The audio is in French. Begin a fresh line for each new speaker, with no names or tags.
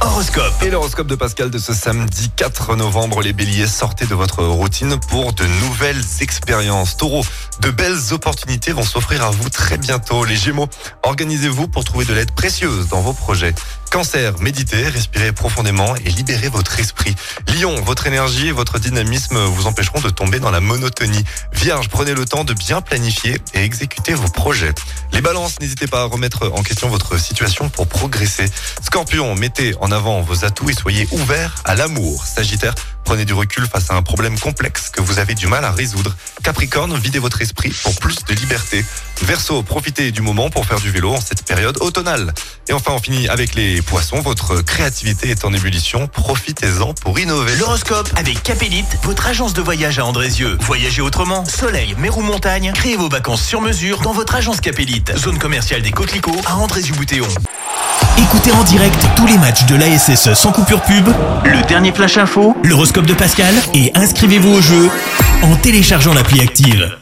Horoscope.
Et l'horoscope de Pascal de ce samedi 4 novembre, les béliers, sortez de votre routine pour de nouvelles expériences. Taureau, de belles opportunités vont s'offrir à vous très bientôt. Les gémeaux, organisez-vous pour trouver de l'aide précieuse dans vos projets. Cancer, méditez, respirez profondément et libérez votre esprit. Lion, votre énergie et votre dynamisme vous empêcheront de tomber dans la monotonie. Vierge, prenez le temps de bien planifier et exécuter vos projets. Les balances, n'hésitez pas à remettre en question votre situation pour progresser. Scorpion, mettez en avant vos atouts et soyez ouvert à l'amour. Sagittaire, prenez du recul face à un problème complexe que vous avez du mal à résoudre. Capricorne, videz votre esprit pour plus de liberté. Verseau, profitez du moment pour faire du vélo en cette période automnale. Et enfin, on finit avec les poissons. Votre créativité est en ébullition. Profitez-en pour innover.
L'horoscope avec Capélite, votre agence de voyage à Andrézieux. Voyagez autrement, soleil, mer ou montagne, créez vos vacances sur mesure dans votre agence Capélite. Zone commerciale des Coquelicots à Andrézieux-Boutéon. Écoutez en direct tous les matchs de l'ASSE sans coupure pub, le dernier flash info, l'horoscope de Pascal et inscrivez-vous au jeu en téléchargeant l'appli active.